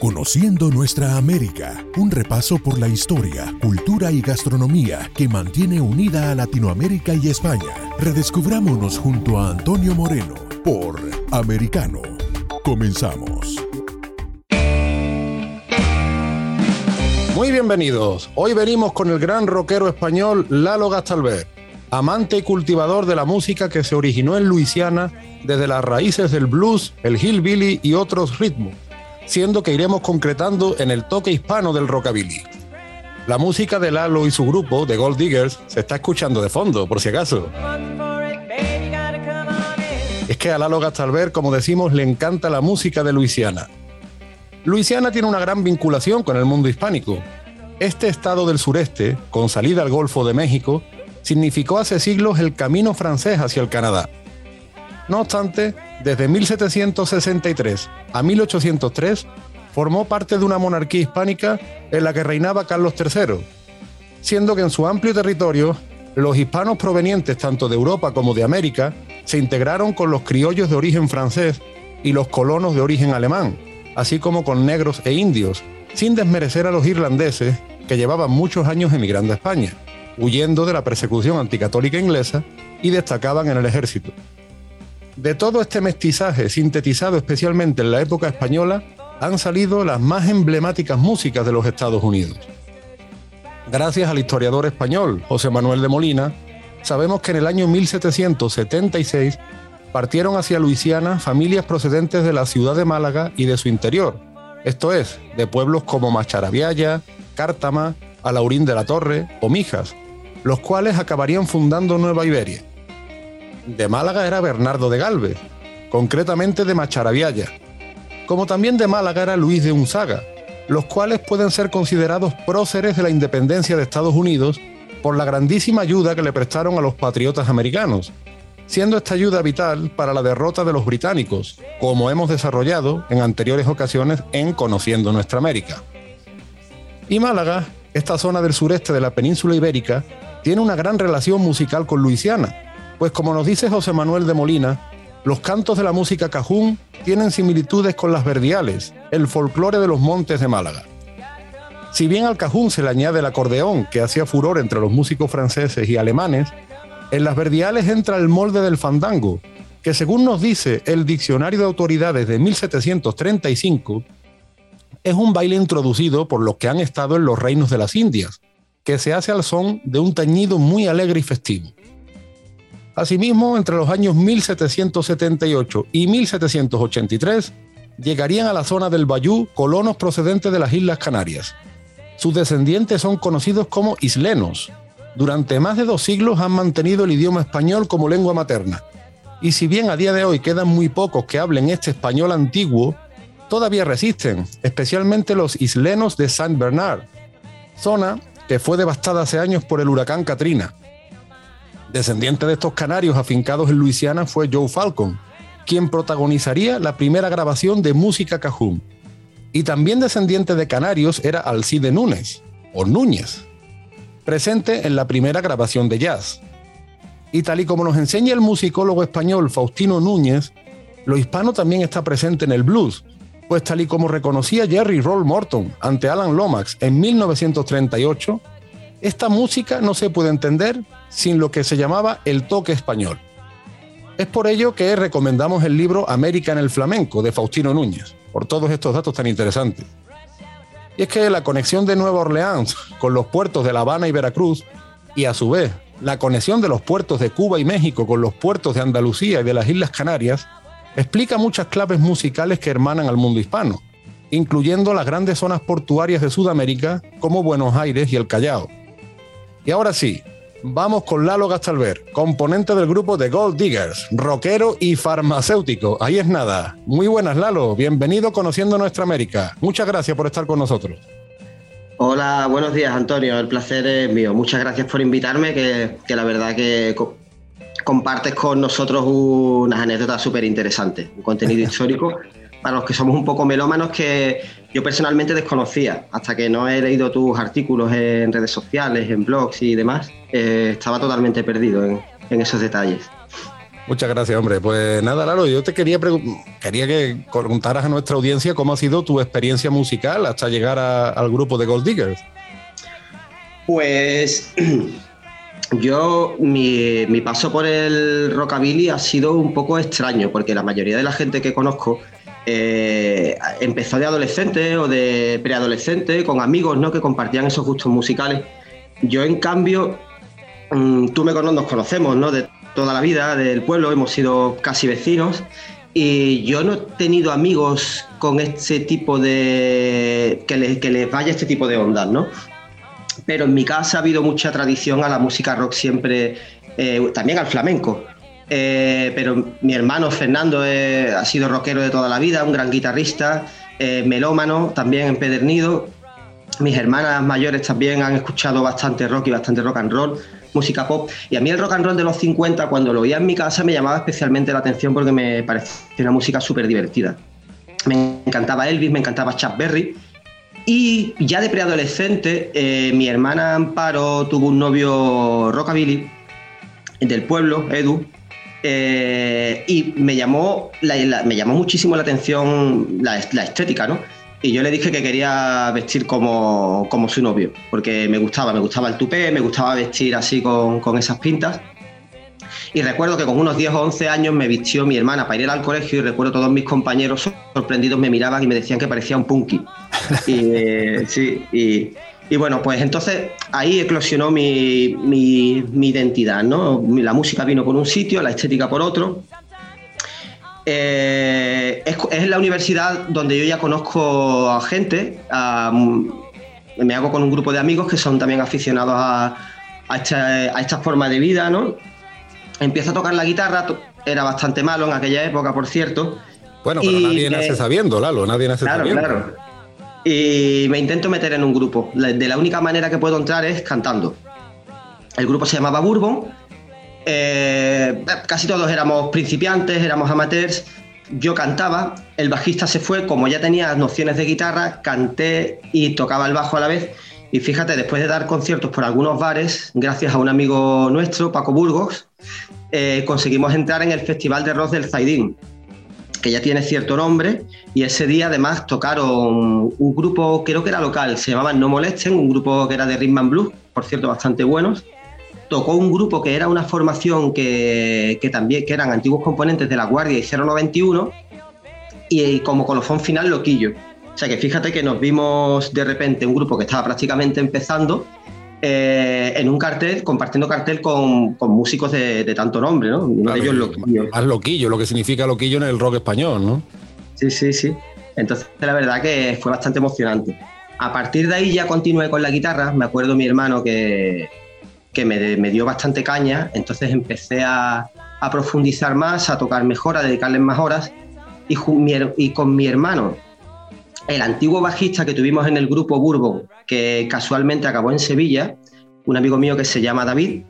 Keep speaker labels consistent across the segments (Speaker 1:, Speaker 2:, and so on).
Speaker 1: Conociendo nuestra América, un repaso por la historia, cultura y gastronomía que mantiene unida a Latinoamérica y España. Redescubrámonos junto a Antonio Moreno por Americano. Comenzamos.
Speaker 2: Muy bienvenidos. Hoy venimos con el gran rockero español Lalo Gastalver, amante y cultivador de la música que se originó en Luisiana desde las raíces del blues, el hillbilly y otros ritmos, siendo que iremos concretando en el toque hispano del rockabilly. La música de Lalo y su grupo, The Gold Diggers, se está escuchando de fondo, por si acaso. Es que a Lalo Gastalver, como decimos, le encanta la música de Luisiana. Luisiana tiene una gran vinculación con el mundo hispánico. Este estado del sureste, con salida al Golfo de México, significó hace siglos el camino francés hacia el Canadá. No obstante, desde 1763 a 1803 formó parte de una monarquía hispánica en la que reinaba Carlos III, siendo que en su amplio territorio los hispanos provenientes tanto de Europa como de América se integraron con los criollos de origen francés y los colonos de origen alemán, así como con negros e indios, sin desmerecer a los irlandeses que llevaban muchos años emigrando a España, huyendo de la persecución anticatólica inglesa y destacaban en el ejército. De todo este mestizaje, sintetizado especialmente en la época española, han salido las más emblemáticas músicas de los Estados Unidos. Gracias al historiador español José Manuel de Molina, sabemos que en el año 1776 partieron hacia Luisiana familias procedentes de la ciudad de Málaga y de su interior, esto es, de pueblos como Macharabiaya, Cártama, Alaurín de la Torre o Mijas, los cuales acabarían fundando Nueva Iberia. De Málaga era Bernardo de Galvez, concretamente de Macharabiaya, como también de Málaga era Luis de Unzaga, los cuales pueden ser considerados próceres de la independencia de Estados Unidos por la grandísima ayuda que le prestaron a los patriotas americanos, siendo esta ayuda vital para la derrota de los británicos, como hemos desarrollado en anteriores ocasiones en Conociendo Nuestra América. Y Málaga, esta zona del sureste de la península ibérica, tiene una gran relación musical con Luisiana, pues como nos dice José Manuel de Molina, los cantos de la música cajún tienen similitudes con las verdiales, el folclore de los montes de Málaga. Si bien al cajún se le añade el acordeón, que hacía furor entre los músicos franceses y alemanes, en las verdiales entra el molde del fandango, que según nos dice el Diccionario de Autoridades de 1735, es un baile introducido por los que han estado en los reinos de las Indias, que se hace al son de un tañido muy alegre y festivo. Asimismo, entre los años 1778 y 1783, llegarían a la zona del Bayú colonos procedentes de las Islas Canarias. Sus descendientes son conocidos como islenos. Durante más de dos siglos han mantenido el idioma español como lengua materna. Y si bien a día de hoy quedan muy pocos que hablen este español antiguo, todavía resisten, especialmente los islenos de Saint Bernard, zona que fue devastada hace años por el huracán Katrina Descendiente de estos canarios afincados en Luisiana fue Joe Falcon, quien protagonizaría la primera grabación de música cajún. Y también descendiente de canarios era Alcide Núñez, o Núñez, presente en la primera grabación de jazz. Y tal y como nos enseña el musicólogo español Faustino Núñez, lo hispano también está presente en el blues, pues tal y como reconocía Jerry Roll Morton ante Alan Lomax en 1938, esta música no se puede entender sin lo que se llamaba el toque español. Es por ello que recomendamos el libro América en el Flamenco de Faustino Núñez, por todos estos datos tan interesantes. Y es que la conexión de Nueva Orleans con los puertos de La Habana y Veracruz, y a su vez la conexión de los puertos de Cuba y México con los puertos de Andalucía y de las Islas Canarias, explica muchas claves musicales que hermanan al mundo hispano, incluyendo las grandes zonas portuarias de Sudamérica como Buenos Aires y el Callao. Y ahora sí, vamos con Lalo Gastalver, componente del grupo de Gold Diggers, rockero y farmacéutico. Ahí es nada. Muy buenas, Lalo. Bienvenido Conociendo Nuestra América. Muchas gracias por estar con nosotros.
Speaker 3: Hola, buenos días, Antonio. El placer es mío. Muchas gracias por invitarme, que, la verdad que compartes con nosotros unas anécdotas súper interesantes, un contenido histórico para los que somos un poco melómanos que yo personalmente desconocía, hasta que no he leído tus artículos en redes sociales, en blogs y demás, eh, estaba totalmente perdido en, esos detalles.
Speaker 2: Muchas gracias, hombre. Pues nada, Lalo, yo te quería quería que contaras a nuestra audiencia cómo ha sido tu experiencia musical hasta llegar al grupo de Gold Diggers.
Speaker 3: Pues yo, mi, paso por el rockabilly ha sido un poco extraño, porque la mayoría de la gente que conozco eh, empezó de adolescente o de preadolescente, con amigos ¿no? que compartían esos gustos musicales. Yo, en cambio, mm, tú me conoces, nos conocemos ¿no? de toda la vida, del pueblo, hemos sido casi vecinos. Y yo no he tenido amigos con este tipo de. que les, que les vaya este tipo de ondas, ¿no? pero en mi casa ha habido mucha tradición a la música rock siempre, eh, también al flamenco. Eh, pero mi hermano Fernando eh, ha sido rockero de toda la vida, un gran guitarrista, melómano, también empedernido. Mis hermanas mayores también han escuchado bastante rock y bastante rock and roll, música pop. Y a mí el rock and roll de los 50, cuando lo oía en mi casa, me llamaba especialmente la atención porque me parecía una música súper divertida. Me encantaba Elvis, me encantaba Chuck Berry y ya de preadolescente, eh, mi hermana Amparo tuvo un novio rockabilly del pueblo, Edu, eh, y me llamó, me llamó muchísimo la atención la, estética, ¿no? Y yo le dije que quería vestir como, como, su novio, porque me gustaba, me gustaba el tupé, me gustaba vestir así con, con esas pintas. Y recuerdo que con unos 10 o 11 años me vistió mi hermana para ir al colegio y recuerdo todos mis compañeros sorprendidos me miraban y me decían que parecía un punky. y, eh, sí, y, bueno, pues entonces ahí eclosionó mi, identidad, ¿no? La música vino por un sitio, la estética por otro. Eh, es, la universidad donde yo ya conozco a gente, me hago con un grupo de amigos que son también aficionados a, a, esta, a esta forma de vida, ¿no? empiezo a tocar la guitarra, era bastante malo en aquella época, por cierto.
Speaker 2: Bueno, pero nadie nace sabiendo, Lalo, nadie nace sabiendo. Claro, claro.
Speaker 3: Y me intento meter en un grupo. De la única manera que puedo entrar es cantando. El grupo se llamaba Bourbon. Eh, casi todos éramos principiantes, éramos amateurs. Yo cantaba, el bajista se fue, como ya tenía nociones de guitarra, canté y tocaba el bajo a la vez. Y fíjate, después de dar conciertos por algunos bares, gracias a un amigo nuestro, Paco Burgos, eh, conseguimos entrar en el Festival de Rock del Zaidín, que ya tiene cierto nombre, y ese día además tocaron un grupo, creo que era local, se llamaba No Molesten, un grupo que era de Rhythm and Blues, por cierto, bastante buenos. Tocó un grupo que era una formación que, también que eran antiguos componentes de La Guardia y 091, y como colofón final Loquillo. O sea que fíjate que nos vimos de repente un grupo que estaba prácticamente empezando eh, en un cartel, compartiendo cartel con, músicos de, tanto nombre, ¿no?
Speaker 2: Uno de ellos Loquillo. Más Loquillo, lo que significa Loquillo en el rock español, ¿no?
Speaker 3: Sí, sí, sí. Entonces, la verdad que fue bastante emocionante. A partir de ahí ya continué con la guitarra. Me acuerdo mi hermano que, que me, me, dio bastante caña, entonces empecé a, a, profundizar más, a tocar mejor, a dedicarles más horas. Y, y con mi hermano, el antiguo bajista que tuvimos en el grupo Bourbon, que casualmente acabó en Sevilla, un amigo mío que se llama David,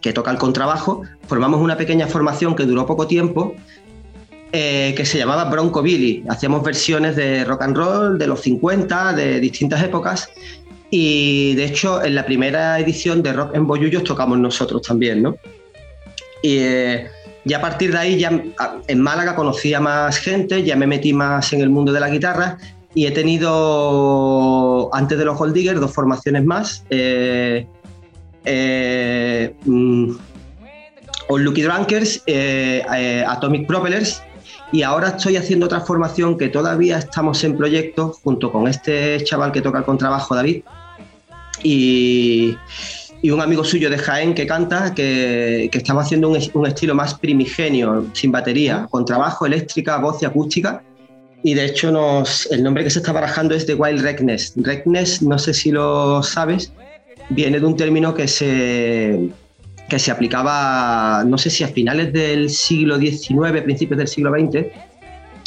Speaker 3: que toca el contrabajo, formamos una pequeña formación que duró poco tiempo, eh, que se llamaba Bronco Billy. Hacíamos versiones de rock and roll de los 50, de distintas épocas, y de hecho en la primera edición de Rock en Boyullos tocamos nosotros también, ¿no? Y eh, y a partir de ahí ya en Málaga conocí a más gente, ya me metí más en el mundo de la guitarra y he tenido, antes de los Gold Diggers, dos formaciones más. Eh, eh, mm, Lucky Drunkers, eh, eh, Atomic Propellers y ahora estoy haciendo otra formación que todavía estamos en proyecto junto con este chaval que toca el contrabajo, David. Y, y un amigo suyo de Jaén que canta, que, que estaba haciendo un, estilo más primigenio, sin batería, con trabajo, eléctrica, voz y acústica. Y de hecho nos, el nombre que se está barajando es The Wild Reckness. Reckness, no sé si lo sabes, viene de un término que se, que se aplicaba, no sé si a finales del siglo XIX, principios del siglo XX,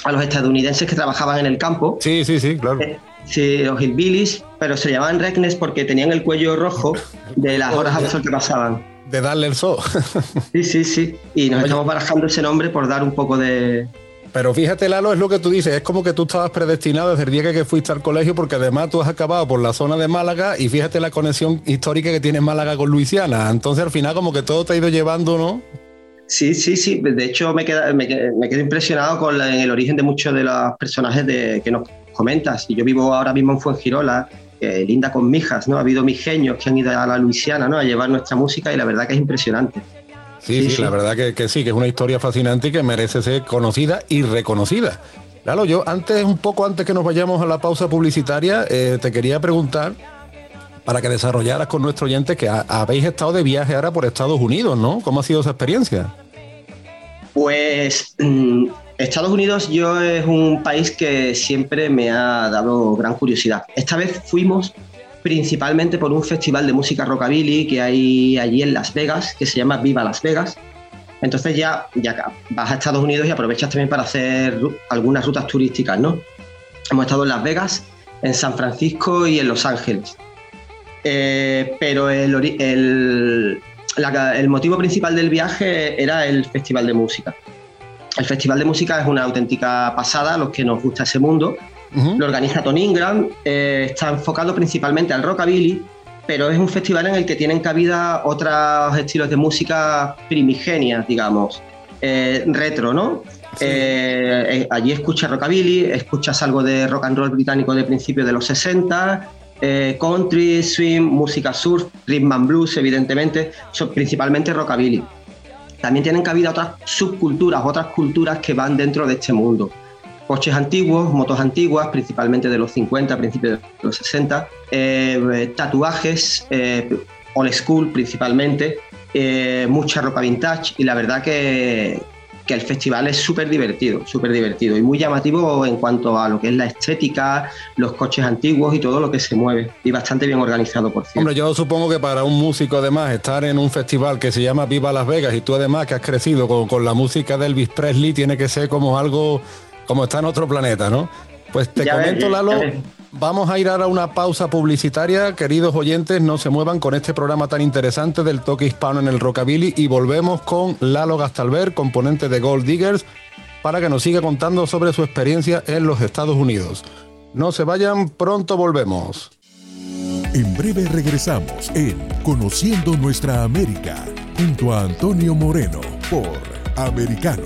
Speaker 3: a los estadounidenses que trabajaban en el campo.
Speaker 2: Sí, sí, sí, claro. Eh,
Speaker 3: Sí, los hillbillies, pero se llamaban Reckness porque tenían el cuello rojo de las horas sol que pasaban.
Speaker 2: De darle el sol.
Speaker 3: sí, sí, sí. Y nos estamos barajando ese nombre por dar un poco de,
Speaker 2: pero fíjate, Lalo, es lo que tú dices, es como que tú estabas predestinado desde el día que fuiste al colegio, porque además tú has acabado por la zona de Málaga y fíjate la conexión histórica que tiene Málaga con Luisiana. Entonces al final como que todo te ha ido llevando, ¿no?
Speaker 3: Sí, sí, sí. De hecho, me, quedo impresionado con el origen de muchos de los personajes de, que nos comentas. Y yo vivo ahora mismo en Fuengirola, linda con mijas, ¿no? Ha habido genios que han ido a la Luisiana, ¿no? A llevar nuestra música y la verdad que es impresionante.
Speaker 2: Sí, sí, la verdad que, sí, que es una historia fascinante y que merece ser conocida y reconocida. Claro, yo antes, un poco antes que nos vayamos a la pausa publicitaria, eh, te quería preguntar para que desarrollaras con nuestro oyente que habéis estado de viaje ahora por Estados Unidos, ¿no? ¿Cómo ha sido esa experiencia?
Speaker 3: Pues mm, Estados Unidos yo es un país que siempre me ha dado gran curiosidad. Esta vez fuimos principalmente por un festival de música rockabilly que hay allí en Las Vegas, que se llama Viva Las Vegas. Entonces ya, ya vas a Estados Unidos y aprovechas también para hacer algunas rutas turísticas, ¿no? Hemos estado en Las Vegas, en San Francisco y en Los Ángeles. Eh, pero el, el motivo principal del viaje era el festival de música. El Festival de Música es una auténtica pasada, a los que nos gusta ese mundo. Lo organiza Tony Ingram, eh, está enfocado principalmente al rockabilly, pero es un festival en el que tienen cabida otros estilos de música primigenia, digamos, eh, retro, ¿no? Eh, allí escuchas rockabilly, escuchas algo de rock and roll británico de principios de los 60, country, swing, música surf, rhythm and blues, evidentemente, son principalmente rockabilly también tienen cabida otras subculturas, otras culturas que van dentro de este mundo. Coches antiguos, motos antiguas, principalmente de los 50, principios de los 60, eh, tatuajes, eh, old school principalmente, eh, mucha ropa vintage y la verdad que, que el festival es súper divertido, súper divertido y muy llamativo en cuanto a lo que es la estética, los coches antiguos y todo lo que se mueve. Y bastante bien organizado, por cierto.
Speaker 2: Hombre, yo supongo que para un músico además estar en un festival que se llama Viva Las Vegas y tú además que has crecido con, con la música de Elvis Presley tiene que ser como algo, como está en otro planeta, ¿no? Pues te comento, Lalo, vamos a ir a una pausa publicitaria. Queridos oyentes, no se muevan con este programa tan interesante del toque hispano en el rockabilly y volvemos con Lalo Gastalver, componente de Gold Diggers, para que nos siga contando sobre su experiencia en los Estados Unidos. No se vayan, pronto volvemos.
Speaker 1: En breve regresamos en Conociendo Nuestra América, junto a Antonio Moreno por Americano.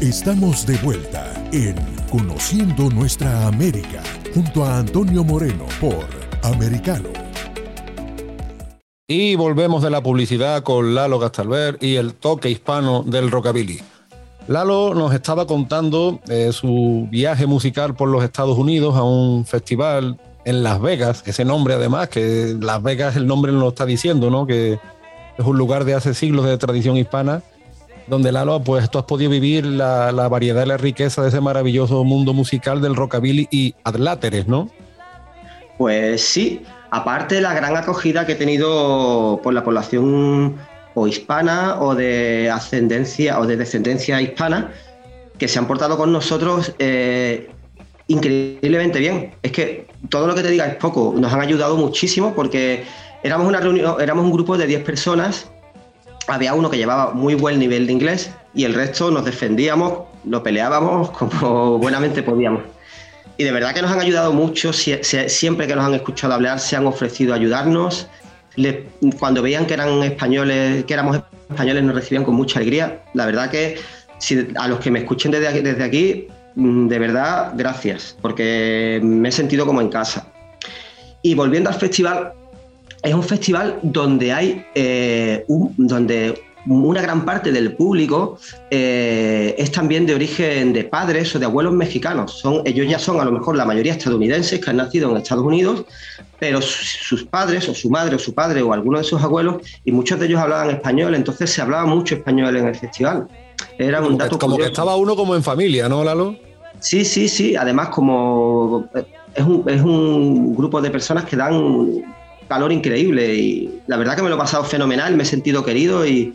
Speaker 1: Estamos de vuelta en Conociendo Nuestra América junto a Antonio Moreno por Americano.
Speaker 2: Y volvemos de la publicidad con Lalo Gastalver y el toque hispano del rockabilly. Lalo nos estaba contando eh, su viaje musical por los Estados Unidos a un festival en Las Vegas, ese nombre además, que Las Vegas el nombre lo está diciendo, ¿no? Que es un lugar de hace siglos de tradición hispana, donde Lalo, pues tú has podido vivir la, variedad y la riqueza de ese maravilloso mundo musical del rockabilly y adláteres, ¿no?
Speaker 3: Pues sí, aparte de la gran acogida que he tenido por la población o hispana o de ascendencia o de descendencia hispana, que se han portado con nosotros eh, increíblemente bien. Es que todo lo que te diga es poco. Nos han ayudado muchísimo porque éramos una reunión, éramos un grupo de 10 personas. Había uno que llevaba muy buen nivel de inglés y el resto nos defendíamos, lo peleábamos como buenamente podíamos y de verdad que nos han ayudado mucho, siempre que nos han escuchado hablar se han ofrecido a ayudarnos. cuando veían que eran españoles, que éramos españoles, nos recibían con mucha alegría. La verdad que a los que me escuchen desde aquí, desde aquí, mm, de verdad, gracias, porque me he sentido como en casa. Y volviendo al festival, es un festival donde hay eh, un, donde una gran parte del público eh, es también de origen de padres o de abuelos mexicanos. Son, ellos ya son a lo mejor la mayoría estadounidenses que han nacido en Estados Unidos, pero sus padres o su madre o su padre o alguno de sus abuelos, y muchos de ellos hablaban español, entonces se hablaba mucho español en el festival.
Speaker 2: Era un dato como que estaba uno como en familia, ¿no, Lalo?
Speaker 3: Sí, sí, sí. Además, como es un, es un grupo de personas que dan calor increíble y la verdad que me lo he pasado fenomenal, me he sentido querido y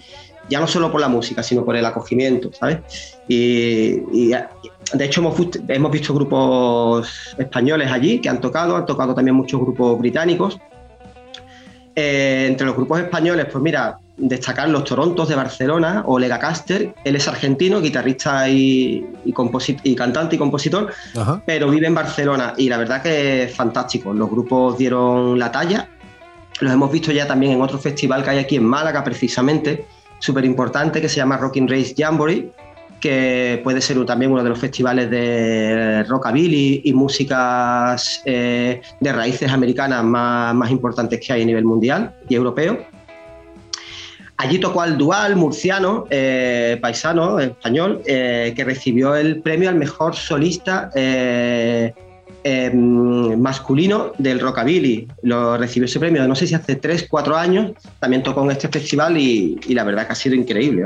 Speaker 3: ya no solo por la música, sino por el acogimiento, ¿sabes? Y, de hecho hemos, hemos, visto grupos españoles allí que han tocado, han tocado también muchos grupos británicos. Eh, entre los grupos españoles, pues mira, destacar los Torontos de Barcelona o Lega Caster. Él es argentino, guitarrista y, y cantante y compositor, pero vive en Barcelona y la verdad que es fantástico. Los grupos dieron la talla los hemos visto ya también en otro festival que hay aquí en Málaga, precisamente, súper importante, que se llama Rocking Race Jamboree, que puede ser también uno de los festivales de rockabilly y músicas eh, de raíces americanas más, importantes que hay a nivel mundial y europeo. Allí tocó al Dual, murciano, eh, paisano, español, eh, que recibió el premio al mejor solista Em, masculino del rockabilly. Lo recibió ese premio, no sé si hace 3, 4 años, también tocó en este festival y, la verdad que ha sido increíble.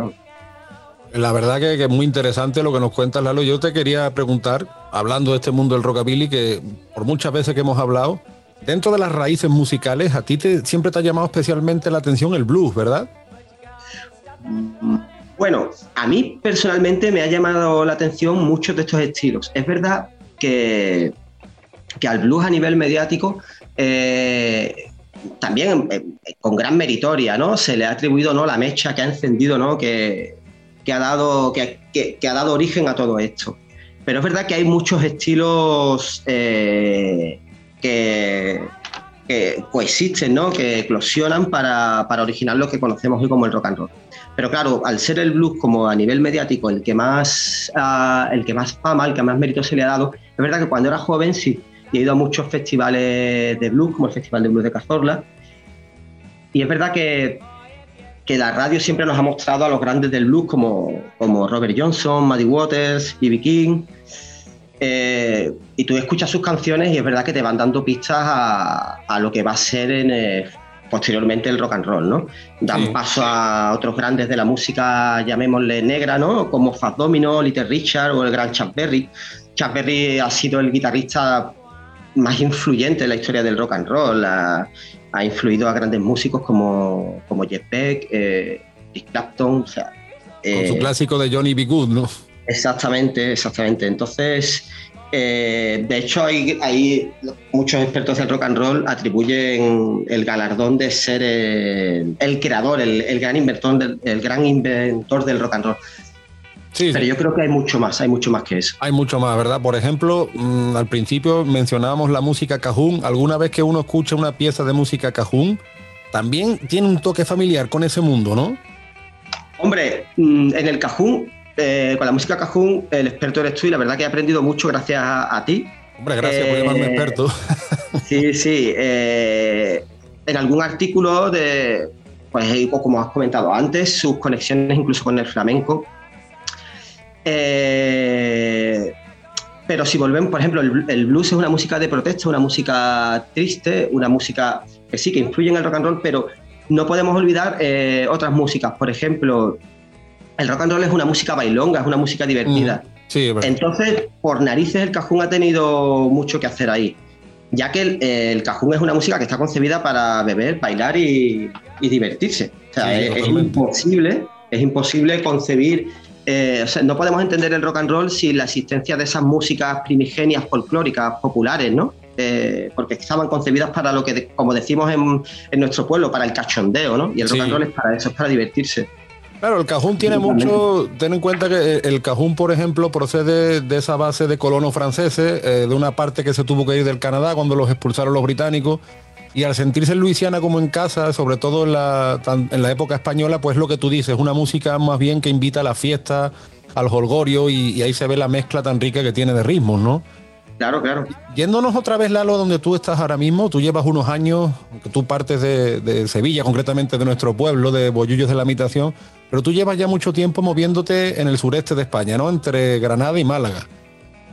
Speaker 2: La verdad que, es muy interesante lo que nos cuentas, Lalo. Yo te quería preguntar, hablando de este mundo del rockabilly, que por muchas veces que hemos hablado, dentro de las raíces musicales, a ti te, siempre te ha llamado especialmente la atención el blues, ¿verdad?
Speaker 3: Bueno, a mí personalmente me ha llamado la atención muchos de estos estilos. Es verdad que que al blues a nivel mediático eh, también eh, con gran meritoria, ¿no? Se le ha atribuido ¿no? la mecha que ha encendido, ¿no? Que, ha dado, que, ha dado origen a todo esto. Pero es verdad que hay muchos estilos eh, que, coexisten, ¿no? que eclosionan para, originar lo que conocemos hoy como el rock and roll. Pero claro, al ser el blues como a nivel mediático el que más, ah, el que más fama, el que más mérito se le ha dado, es verdad que cuando era joven sí, y he ido a muchos festivales de blues, como el Festival de Blues de Cazorla. Y es verdad que, que la radio siempre nos ha mostrado a los grandes del blues como, como Robert Johnson, Muddy Waters, B.B. King. Eh, y tú escuchas sus canciones y es verdad que te van dando pistas a, a lo que va a ser en, eh, posteriormente el rock and roll, ¿no? Dan paso a otros grandes de la música, llamémosle negra, ¿no? Como Fat Domino, Little Richard o el gran Chuck Berry. Chuck Berry ha sido el guitarrista más influyente en la historia del rock and roll. Ha, influido a grandes músicos como, como Jeff Beck, eh, Dick Clapton. O sea,
Speaker 2: Con su eh, clásico de Johnny B. Good, ¿no?
Speaker 3: Exactamente, exactamente. Entonces, Eh, de hecho, hay, muchos expertos del rock and roll atribuyen el galardón de ser el, creador, el, gran inventor del, el gran inventor del rock and roll. Sí, Pero yo creo que hay mucho más, hay mucho más que eso.
Speaker 2: Hay mucho más, ¿verdad? Por ejemplo, mm, al principio mencionábamos la música cajún. Alguna vez que uno escucha una pieza de música cajún, también tiene un toque familiar con ese mundo, ¿no?
Speaker 3: Hombre, mm, en el cajún eh, con la música cajún, el experto eres tú y la verdad que he aprendido mucho gracias a, ti.
Speaker 2: Hombre, gracias por llamarme eh, experto.
Speaker 3: Sí, sí. Eh, en algún artículo de, pues como has comentado antes, sus conexiones incluso con el flamenco. Pero si volvemos, por ejemplo, el, blues es una música de protesta, una música triste, una música que sí, que influye en el rock and roll, pero no podemos olvidar otras músicas. Por ejemplo, el rock and roll es una música bailonga, es una música divertida. Mm, sí, Entonces, por narices, el cajún ha tenido mucho que hacer ahí, ya que el, cajún es una música que está concebida para beber, bailar y, divertirse. O sea, es, imposible, es imposible concebir. Eh, o sea, no podemos entender el rock and roll sin la existencia de esas músicas primigenias folclóricas populares, ¿no? Eh, porque estaban concebidas para lo que, como decimos en, nuestro pueblo, para el cachondeo, ¿no? Y el rock and roll es para eso, es para divertirse.
Speaker 2: Claro, el cajún tiene mucho. Ten en cuenta que el cajún, por ejemplo, procede de esa base de colonos franceses, eh, de una parte que se tuvo que ir del Canadá cuando los expulsaron los británicos. Y al sentirse en Luisiana como en casa, sobre todo en la, en la época española, pues lo que tú dices, una música más bien que invita a la fiesta, al holgorio, y, ahí se ve la mezcla tan rica que tiene de ritmos, ¿no?
Speaker 3: Claro, claro.
Speaker 2: Yéndonos otra vez, Lalo, donde tú estás ahora mismo, tú llevas unos años, que tú partes de, de Sevilla, concretamente de nuestro pueblo, de Bollullos de la Habitación, pero tú llevas ya mucho tiempo moviéndote en el sureste de España, ¿no? Entre Granada y Málaga.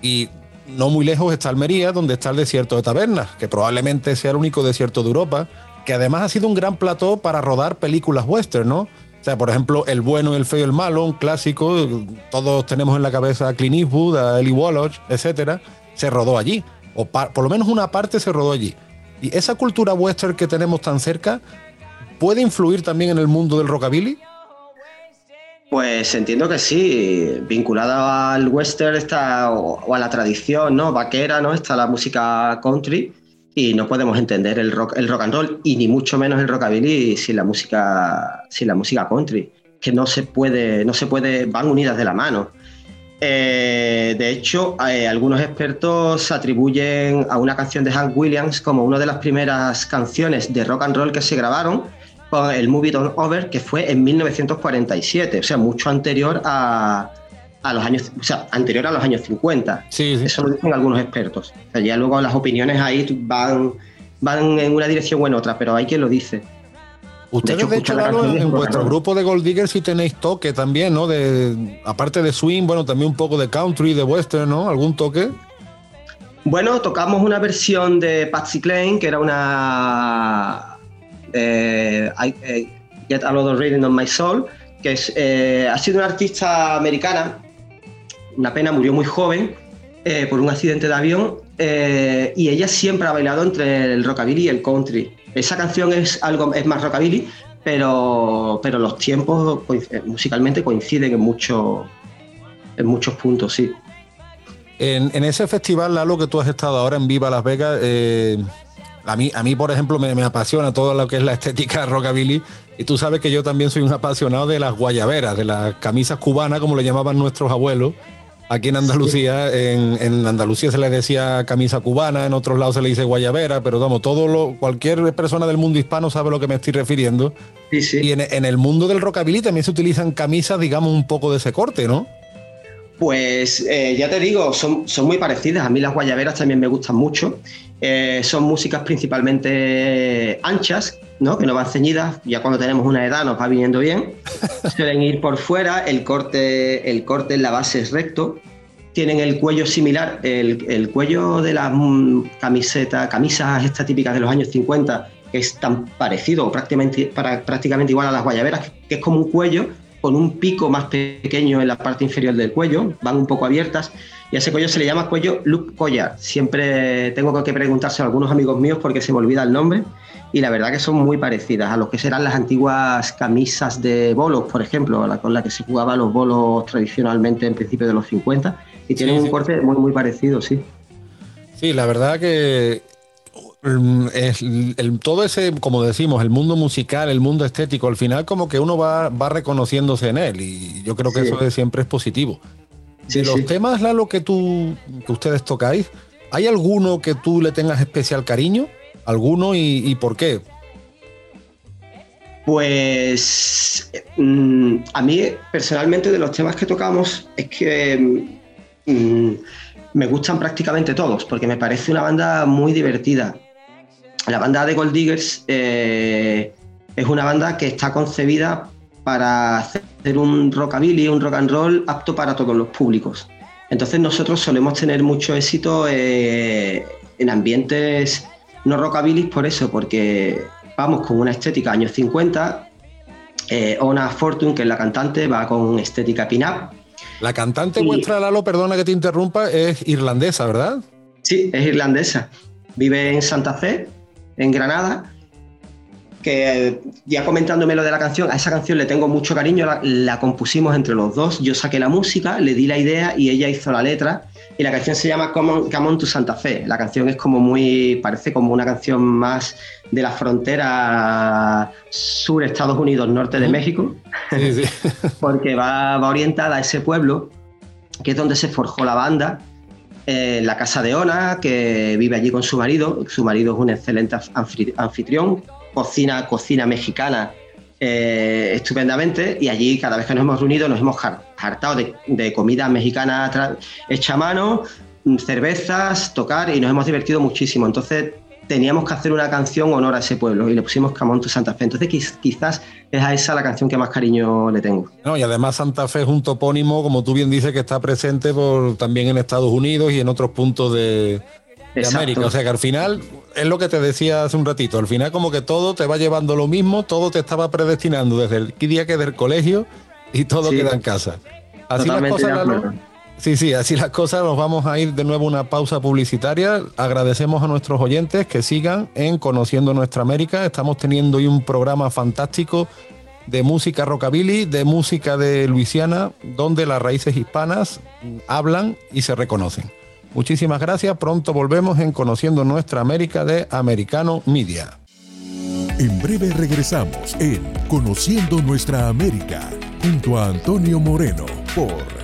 Speaker 2: Y no muy lejos está Almería, donde está el desierto de Tabernas, que probablemente sea el único desierto de Europa, que además ha sido un gran plató para rodar películas western, ¿no? O sea, por ejemplo, El bueno, el feo y el malo, un clásico, todos tenemos en la cabeza a Clint Eastwood, a Eli Wallach, etcétera, se rodó allí. O por lo menos una parte se rodó allí. Y esa cultura western que tenemos tan cerca, ¿puede influir también en el mundo del rockabilly?
Speaker 3: Pues entiendo que sí, vinculada al western está, o, a la tradición ¿no? vaquera, ¿no? está la música country y no podemos entender el rock, el rock and roll y ni mucho menos el rockabilly sin la música, sin la música country, que no se puede, no se puede, van unidas de la mano. Eh, de hecho, eh, algunos expertos atribuyen a una canción de Hank Williams como una de las primeras canciones de rock and roll que se grabaron el Movie Don't Over, que fue en 1947, o sea, mucho anterior a, los años, o sea, anterior a los años 50. Sí, Eso lo dicen algunos expertos. ya luego las opiniones ahí van, van en una dirección o en otra, pero hay quien lo dice.
Speaker 2: Ustedes, de hecho, en vuestro grupo de Gold Diggers sí tenéis toque también, ¿no? De, aparte de swing, bueno, también un poco de country, de western, ¿no? ¿Algún toque?
Speaker 3: Bueno, tocamos una versión de Patsy Cline, que era una eh, eh, Get a Lot of Reading on My Soul, que es, eh, ha sido una artista americana, una pena, murió muy joven por un accidente de avión y ella siempre ha bailado entre el rockabilly y el country. Esa canción es algo es más rockabilly, pero, pero los tiempos musicalmente coinciden en, mucho, en muchos puntos, sí.
Speaker 2: En, en, ese festival, Lalo, que tú has estado ahora en Viva Las Vegas, a mí, a mí, por ejemplo, me, apasiona todo lo que es la estética rockabilly. Y tú sabes que yo también soy un apasionado de las guayaberas, de las camisas cubanas, como le llamaban nuestros abuelos. Aquí en Andalucía, en, Andalucía se le decía camisa cubana, en otros lados se le dice guayabera, pero vamos, todo lo, cualquier persona del mundo hispano sabe a lo que me estoy refiriendo. Y en, en, el mundo del rockabilly también se utilizan camisas, digamos, un poco de ese corte, ¿no?
Speaker 3: Pues eh, ya te digo, son, son muy parecidas. A mí las guayaberas también me gustan mucho. Eh, son músicas principalmente anchas, ¿no? que no van ceñidas. Ya cuando tenemos una edad nos va viniendo bien. Suelen ir por fuera, el corte, el corte en la base es recto. Tienen el cuello similar, el, cuello de las mm, camisetas, camisas estas típicas de los años 50, que es tan parecido, prácticamente, prácticamente igual a las guayaberas, que es como un cuello con un pico más pequeño en la parte inferior del cuello, van un poco abiertas, y a ese cuello se le llama cuello loop collar. Siempre tengo que preguntarse a algunos amigos míos porque se me olvida el nombre, y la verdad que son muy parecidas a lo que serán las antiguas camisas de bolos, por ejemplo, con la que se jugaban los bolos tradicionalmente en principios de los 50, Y tienen un corte muy, muy parecido, sí.
Speaker 2: Sí, la verdad que es el, todo ese, como decimos, el mundo musical, el mundo estético, al final como que uno va, va reconociéndose en él y yo creo que eso siempre es positivo. de los temas, Lalo, que, tú, que ustedes tocáis, ¿hay alguno que tú le tengas especial cariño? ¿Alguno y, por qué?
Speaker 3: Pues mm, a mí personalmente de los temas que tocamos es que mm, me gustan prácticamente todos, porque me parece una banda muy divertida. La banda de Gold Diggers eh, es una banda que está concebida para hacer un rockabilly, un rock and roll apto para todos los públicos. Entonces nosotros solemos tener mucho éxito eh, en ambientes no rockabilly por eso, porque vamos con una estética años 50. Eh, Ona Fortune, que es la cantante, va con estética pin-up
Speaker 2: la cantante vuestra, Lalo, perdona que te interrumpa, es irlandesa, ¿verdad?
Speaker 3: Sí, es irlandesa. Vive en Santa Fe, en Granada. Que ya comentándome lo de la canción, a esa canción le tengo mucho cariño, la, compusimos entre los dos. Yo saqué la música, le di la idea y ella hizo la letra. Y la canción se llama Come on, Come on to Santa Fe. La canción es como muy, parece como una canción más de la frontera sur Estados Unidos, norte de México, porque va, orientada a ese pueblo, que es donde se forjó la banda, en la casa de Ona, que vive allí con su marido. Su marido es un excelente anfitrión, cocina, cocina mexicana eh, estupendamente y allí cada vez que nos hemos reunido nos hemos hartado de, de comida mexicana hecha a mano, cervezas, tocar y nos hemos divertido muchísimo. Entonces teníamos que hacer una canción honor a ese pueblo y le pusimos Camonto Santa Fe. Entonces quizás es a esa la canción que más cariño le tengo.
Speaker 2: No, y además Santa Fe es un topónimo, como tú bien dices, que está presente por, también en Estados Unidos y en otros puntos de, América. O sea que al final, es lo que te decía hace un ratito, al final como que todo te va llevando lo mismo, todo te estaba predestinando desde el día que del colegio y todo queda en casa. Así las cosas, Sí, sí, así las cosas. Nos vamos a ir de nuevo a una pausa publicitaria. Agradecemos a nuestros oyentes que sigan en Conociendo Nuestra América. Estamos teniendo hoy un programa fantástico de música rockabilly, de música de Luisiana, donde las raíces hispanas hablan y se reconocen. Muchísimas gracias. Pronto volvemos en Conociendo Nuestra América de Americano Media.
Speaker 1: En breve regresamos en Conociendo Nuestra América junto a Antonio Moreno por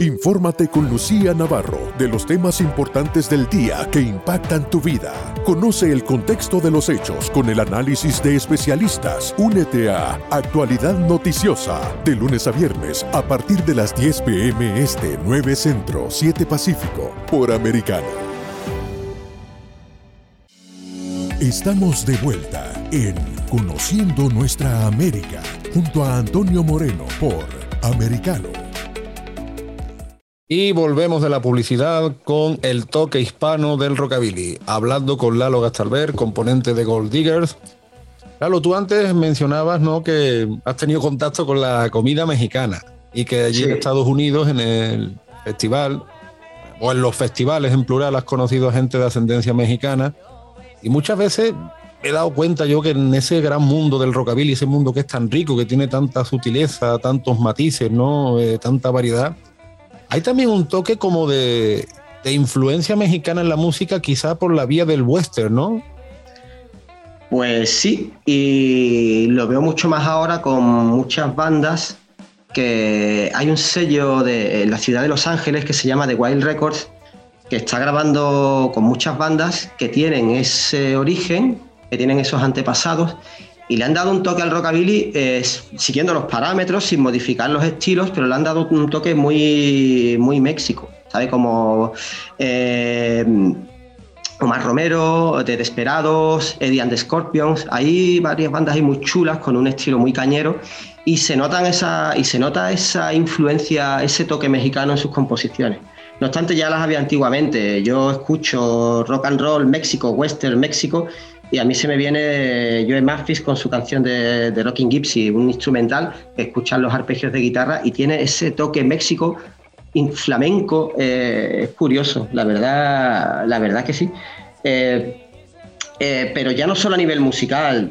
Speaker 1: Infórmate con Lucía Navarro de los temas importantes del día que impactan tu vida. Conoce el contexto de los hechos con el análisis de especialistas. Únete a Actualidad Noticiosa de lunes a viernes a partir de las 10 pm este 9 Centro 7 Pacífico por Americano. Estamos de vuelta en Conociendo Nuestra América junto a Antonio Moreno por Americano.
Speaker 2: Y volvemos de la publicidad con el toque hispano del rockabilly, hablando con Lalo Gastalver, componente de Gold Diggers. Lalo, tú antes mencionabas ¿no? que has tenido contacto con la comida mexicana y que allí en Estados Unidos, en el festival, o en los festivales en plural, has conocido a gente de ascendencia mexicana. Y muchas veces he dado cuenta yo que en ese gran mundo del rockabilly, ese mundo que es tan rico, que tiene tanta sutileza, tantos matices, ¿no? Eh, tanta variedad, hay también un toque como de, influencia mexicana en la música, quizá por la vía del western, ¿no?
Speaker 3: Pues sí, y lo veo mucho más ahora con muchas bandas que hay un sello de la ciudad de Los Ángeles que se llama The Wild Records, que está grabando con muchas bandas que tienen ese origen, que tienen esos antepasados y le han dado un toque al rockabilly eh, siguiendo los parámetros, sin modificar los estilos, pero le han dado un toque muy, muy México, ¿sabes? Como eh, Omar Romero, The Desperados, Eddie and the Scorpions. Hay varias bandas muy chulas con un estilo muy cañero y se, notan esa, y se nota esa influencia, ese toque mexicano en sus composiciones. No obstante, ya las había antiguamente. Yo escucho rock and roll México, western México y a mí se me viene Joe Maphis con su canción de, de Rocking Gypsy, un instrumental que escuchan los arpegios de guitarra y tiene ese toque México flamenco. Eh, es curioso, la verdad, la verdad que sí. Eh, eh, pero ya no solo a nivel musical,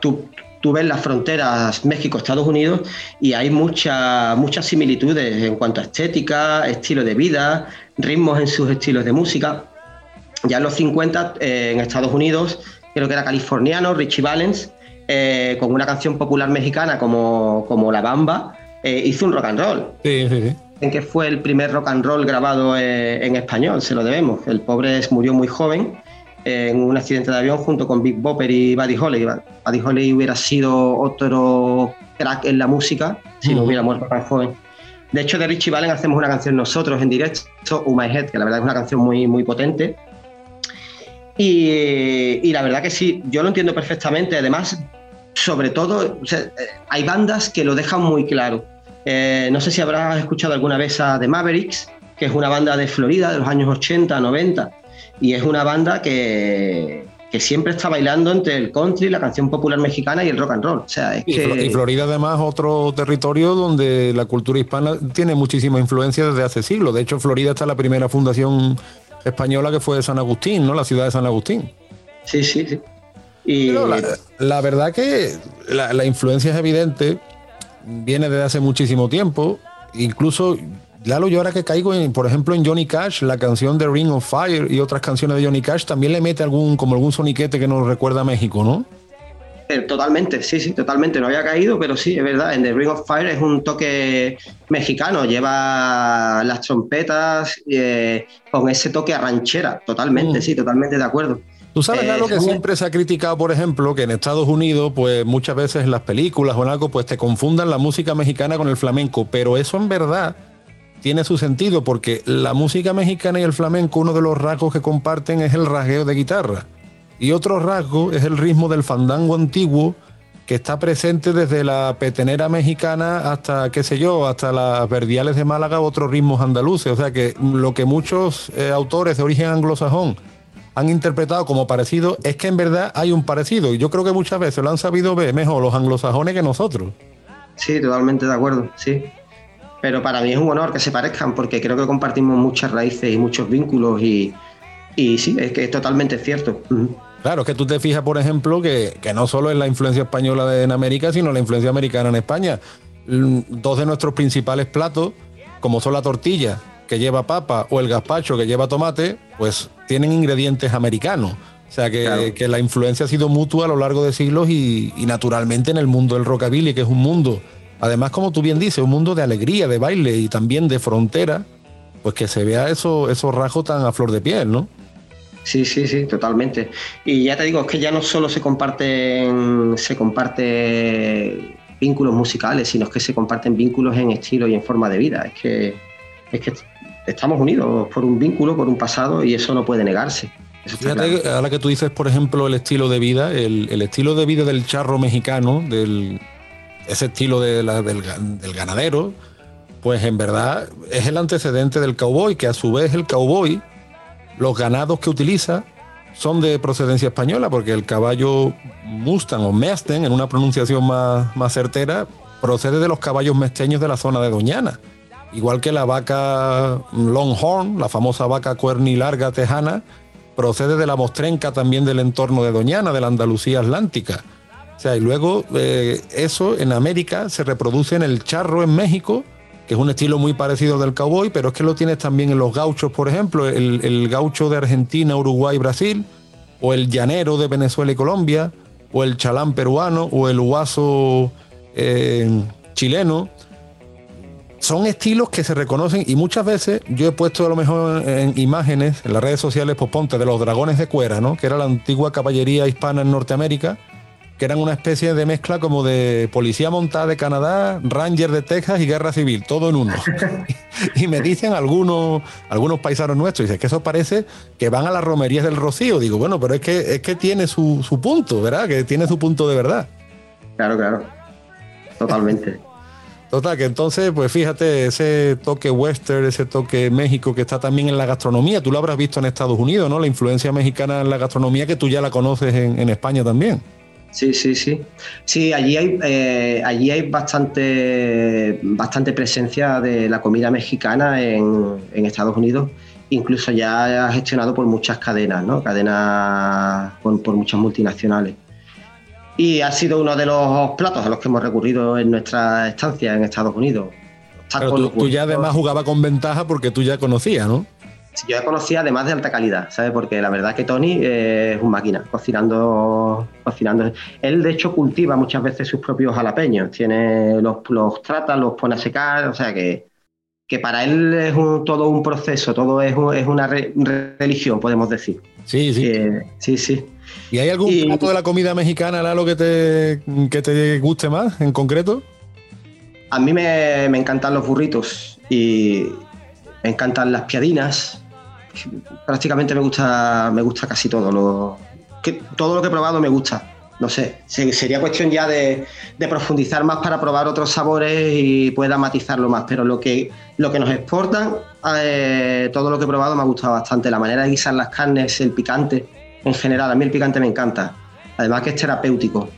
Speaker 3: tú, ves las fronteras México-Estados Unidos y hay muchas similitudes en cuanto a estética, estilo de vida, ritmos en sus estilos de música. Ya en los 50, eh, en Estados Unidos, creo que era californiano, Richie Valens, eh, con una canción popular mexicana como, como La Bamba, eh, hizo un rock and roll.
Speaker 2: Sí, sí, sí.
Speaker 3: En que fue el primer rock and roll grabado en español, se lo debemos. El pobre murió muy joven en un accidente de avión junto con Big Bopper y Buddy Holly. Buddy Holly hubiera sido otro crack en la música si no hubiera muerto tan joven. De hecho, de Richie Valens hacemos una canción nosotros en directo, Oh My Head, que la verdad es una canción muy, muy potente. Y, la verdad que sí, yo lo entiendo perfectamente. Además, sobre todo, hay bandas que lo dejan muy claro. Eh, no sé si habrás escuchado alguna vez a The Mavericks, que es una banda de Florida de los años 80, 90, y es una banda que, siempre está bailando entre el country, la canción popular mexicana y el rock and roll. O sea,
Speaker 2: y, Florida además otro territorio donde la cultura hispana tiene muchísima influencia desde hace siglos. De hecho, Florida está la primera fundación española que fue de San Agustín, ¿no? La ciudad de San Agustín.
Speaker 3: Sí, sí, sí.
Speaker 2: Y... la, verdad que la, influencia es evidente, viene desde hace muchísimo tiempo. Incluso, Lalo, yo ahora que caigo, en, por ejemplo, en Johnny Cash, la canción de Ring of Fire y otras canciones de Johnny Cash, también le mete algún, como algún soniquete que nos recuerda a México, ¿no?
Speaker 3: Eh, totalmente, sí, sí, totalmente. No había caído, pero sí, es verdad. En The Ring of Fire es un toque mexicano. Lleva las trompetas eh, con ese toque a ranchera. Totalmente, mm. sí, totalmente de acuerdo.
Speaker 2: Tú sabes algo que eh, siempre se ha criticado, por ejemplo, que en Estados Unidos, pues muchas veces en las películas o en algo, pues te confundan la música mexicana con el flamenco. Pero eso en verdad tiene su sentido porque la música mexicana y el flamenco, uno de los rasgos que comparten es el rasgueo de guitarra. Y otro rasgo es el ritmo del fandango antiguo que está presente desde la petenera mexicana hasta, qué sé yo, hasta las verdiales de Málaga, otros ritmos andaluces. O sea que lo que muchos eh, autores de origen anglosajón han interpretado como parecido es que en verdad hay un parecido. Y yo creo que muchas veces lo han sabido ver mejor los anglosajones que nosotros.
Speaker 3: Sí, totalmente de acuerdo, sí. Pero para mí es un honor que se parezcan porque creo que compartimos muchas raíces y muchos vínculos y, y sí, es que es totalmente cierto.
Speaker 2: Claro, es que tú te fijas, por ejemplo, que, no solo es la influencia española en América, sino la influencia americana en España. Dos de nuestros principales platos, como son la tortilla, que lleva papa o el gazpacho que lleva tomate, pues tienen ingredientes americanos. O sea que, la influencia ha sido mutua a lo largo de siglos y, naturalmente en el mundo del rockabilly, que es un mundo, además como tú bien dices, un mundo de alegría, de baile y también de frontera, pues que se vea eso, esos rasgos tan a flor de piel, ¿no?
Speaker 3: Sí, sí, sí, totalmente. Y ya te digo, es que ya no solo se comparten, se comparte vínculos musicales, sino que se comparten vínculos en estilo y en forma de vida. Es que, es que estamos unidos por un vínculo, por un pasado, y eso no puede negarse.
Speaker 2: Fíjate, ahora que tú dices, por ejemplo, el estilo de vida, el, estilo de vida del charro mexicano, del, ese estilo de del, del, ganadero, pues en verdad es el antecedente del cowboy, que a su vez el cowboy, los ganados que utiliza son de procedencia española, porque el caballo Mustang o Mesten, en una pronunciación más, más certera, procede de los caballos mesteños de la zona de Doñana. Igual que la vaca Longhorn, la famosa vaca cuernilarga tejana, procede de la mostrenca también del entorno de Doñana, de la Andalucía Atlántica. O sea, y luego eh, eso en América se reproduce en el charro en México, que es un estilo muy parecido del cowboy, pero es que lo tienes también en los gauchos, por ejemplo, el, gaucho de Argentina, Uruguay, Brasil, o el llanero de Venezuela y Colombia, o el chalán peruano, o el huaso eh, chileno son estilos que se reconocen y muchas veces yo he puesto a lo mejor en imágenes en las redes sociales, pues ponte, de los dragones de cuera, ¿no? Que era la antigua caballería hispana en Norteamérica, que eran una especie de mezcla como de policía montada de Canadá, ranger de Texas y guerra civil, todo en uno. y me dicen algunos, algunos paisanos nuestros, dicen que eso parece que van a las romerías del Rocío. Digo, bueno, pero es que, es que tiene su, su punto, ¿verdad? Que tiene su punto de verdad.
Speaker 3: Claro, claro. Totalmente.
Speaker 2: Total, que entonces, pues fíjate, ese toque western, ese toque México que está también en la gastronomía, tú lo habrás visto en Estados Unidos, ¿no? La influencia mexicana en la gastronomía que tú ya la conoces en, España también.
Speaker 3: Sí, sí, sí. Sí, allí hay, eh, allí hay bastante, bastante presencia de la comida mexicana en, Estados Unidos, incluso ya gestionado por muchas cadenas, ¿no? Cadenas por muchas multinacionales y ha sido uno de los platos a los que hemos recurrido en nuestra estancia en Estados Unidos.
Speaker 2: Pero tú, ya además jugaba con ventaja porque tú ya conocías, ¿no?
Speaker 3: Sí, yo ya conocía además de alta calidad, ¿sabes? Porque la verdad que Tony es un máquina, cocinando, cocinando. Él de hecho cultiva muchas veces sus propios jalapeños, tiene los, los trata, los pone a secar, o sea que, que para él es todo un proceso, todo es, es una religión, podemos decir.
Speaker 2: Sí, sí.
Speaker 3: sí, sí.
Speaker 2: ¿Y hay algún plato de la comida mexicana, Lalo, que te, que te guste más en concreto?
Speaker 3: A mí me, encantan los burritos y me encantan las piadinas. Prácticamente me gusta, me gusta casi todo. Lo, que, todo lo que he probado me gusta. No sé, sería cuestión ya de, profundizar más para probar otros sabores y pueda matizarlo más. Pero lo que, lo que nos exportan, eh, todo lo que he probado me ha gustado bastante. La manera de guisar las carnes, el picante en general. A mí el picante me encanta. Además que es terapéutico.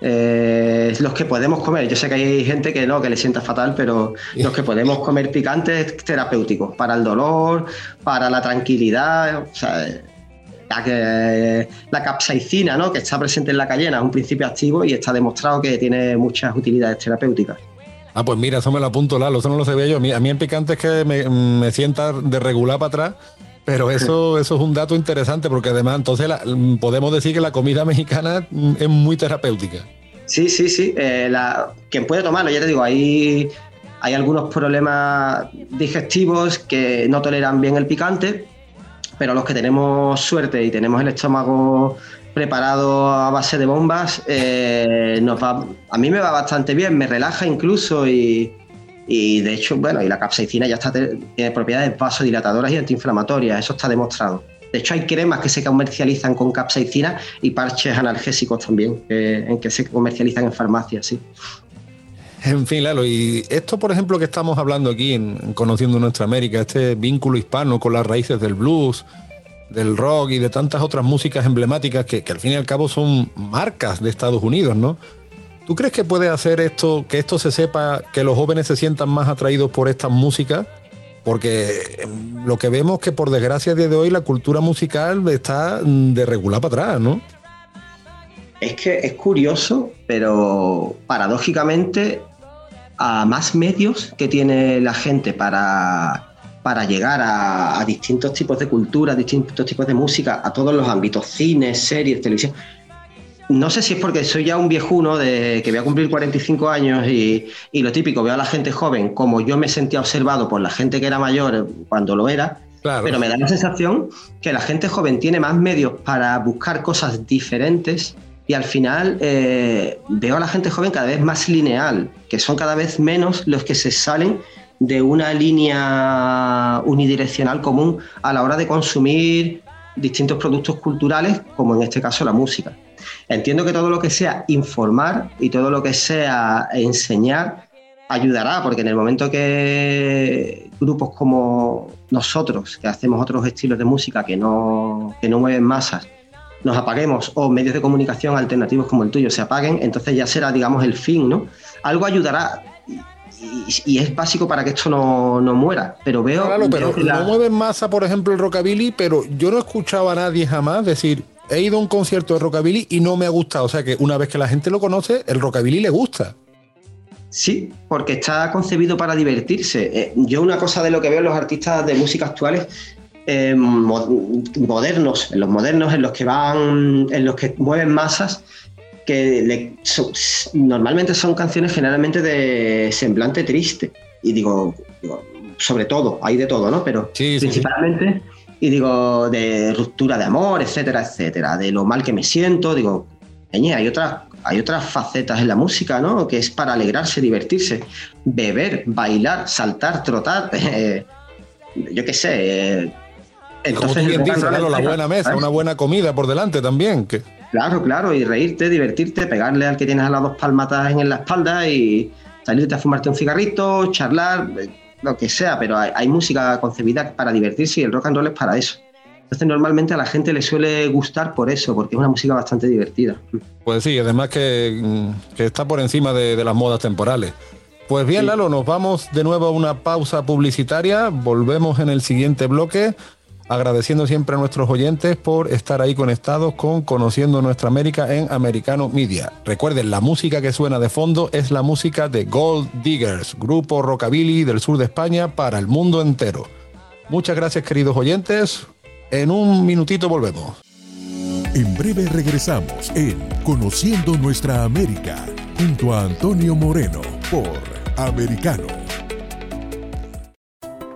Speaker 3: Eh, los que podemos comer, yo sé que hay gente que no, que le sienta fatal, pero los que podemos comer picante es terapéutico, para el dolor, para la tranquilidad, o sea, la, la capsaicina, ¿no? que está presente en la cayena, es un principio activo y está demostrado que tiene muchas utilidades terapéuticas.
Speaker 2: Ah, pues mira, eso me lo apunto, Lalo, eso no lo sabía yo. A mí, el picante es que me, me sienta de regular para atrás pero eso, eso es un dato interesante porque además entonces podemos decir que la comida mexicana es muy terapéutica.
Speaker 3: Sí, sí, sí. Eh, quien puede tomarlo, ya te digo, hay, hay algunos problemas digestivos que no toleran bien el picante, pero los que tenemos suerte y tenemos el estómago preparado a base de bombas, eh, nos va, a mí me va bastante bien, me relaja incluso y, y de hecho, bueno, y la capsaicina ya está, tiene propiedades vasodilatadoras y antiinflamatorias, eso está demostrado. De hecho, hay cremas que se comercializan con capsaicina y parches analgésicos también, en que se comercializan en farmacias, sí.
Speaker 2: En fin, Lalo, y esto, por ejemplo, que estamos hablando aquí en, Conociendo Nuestra América, este vínculo hispano con las raíces del blues, del rock y de tantas otras músicas emblemáticas que al fin y al cabo son marcas de Estados Unidos, ¿no? ¿Tú crees que puede hacer esto, que esto se sepa, que los jóvenes se sientan más atraídos por esta música? Porque em, lo que vemos que por desgracia de hoy la cultura musical está mm, de regular para atrás, ¿no?
Speaker 3: Es que es curioso, pero paradójicamente a más medios que tiene la gente para, para llegar a, distintos tipos de cultura, distintos tipos de música, a todos los ámbitos, cine, series, televisión. No sé si es porque soy ya un viejuno de que voy a cumplir 45 años y, y lo típico, veo a la gente joven como yo me sentía observado por la gente que era mayor cuando lo era, pero me da la sensación que la gente joven tiene más medios para buscar cosas diferentes y al final eh, veo a la gente joven cada vez más lineal, que son cada vez menos los que se salen de una línea unidireccional común a la hora de consumir distintos productos culturales, como en este caso la música. Entiendo que todo lo que sea informar y todo lo que sea enseñar ayudará, porque en el momento que grupos como nosotros, que hacemos otros estilos de música que no, que no mueven masas, nos apaguemos o medios de comunicación alternativos como el tuyo se apaguen, entonces ya será, digamos, el fin, ¿no? Algo ayudará y, es básico para que esto no, muera. Pero veo.
Speaker 2: Claro, pero no mueven masa, por ejemplo, el rockabilly, pero yo no escuchaba a nadie jamás decir. He ido a un concierto de rockabilly y no me ha gustado. O sea que una vez que la gente lo conoce, el rockabilly le gusta.
Speaker 3: Sí, porque está concebido para divertirse. Eh, yo una cosa de lo que veo en los artistas de música actuales eh, modernos, en los modernos, en los que van, en los que mueven masas, que normalmente son canciones generalmente de semblante triste. Y digo, sobre todo, hay de todo, ¿no? Pero principalmente, y digo, de ruptura de amor, etcétera, etcétera, de lo mal que me siento, digo, hay otras hay otras facetas en la música, ¿no? Que es para alegrarse, divertirse, beber, bailar, saltar, trotar, eh, yo qué sé.
Speaker 2: Eh, entonces, la buena mesa, una buena comida por delante también. Que...
Speaker 3: Claro, claro, y reírte, divertirte, pegarle al que tienes a las dos palmatas en la espalda y salirte a fumarte un cigarrito, charlar, eh, lo que sea, pero hay, hay música concebida para divertirse y el rock and roll es para eso. Entonces normalmente a la gente le suele gustar por eso, porque es una música bastante divertida.
Speaker 2: Pues sí, además que, mm, está por encima de, las modas temporales. Pues bien, Lalo, nos vamos de nuevo a una pausa publicitaria. Volvemos en el siguiente bloque, agradeciendo siempre a nuestros oyentes por estar ahí conectados con Conociendo Nuestra América en Americano Media. Recuerden, la música que suena de fondo es la música de Gold Diggers, grupo rockabilly del sur de España para el mundo entero. Muchas gracias, queridos oyentes. En un minutito volvemos.
Speaker 1: En breve regresamos en Conociendo Nuestra América junto a Antonio Moreno por Americano.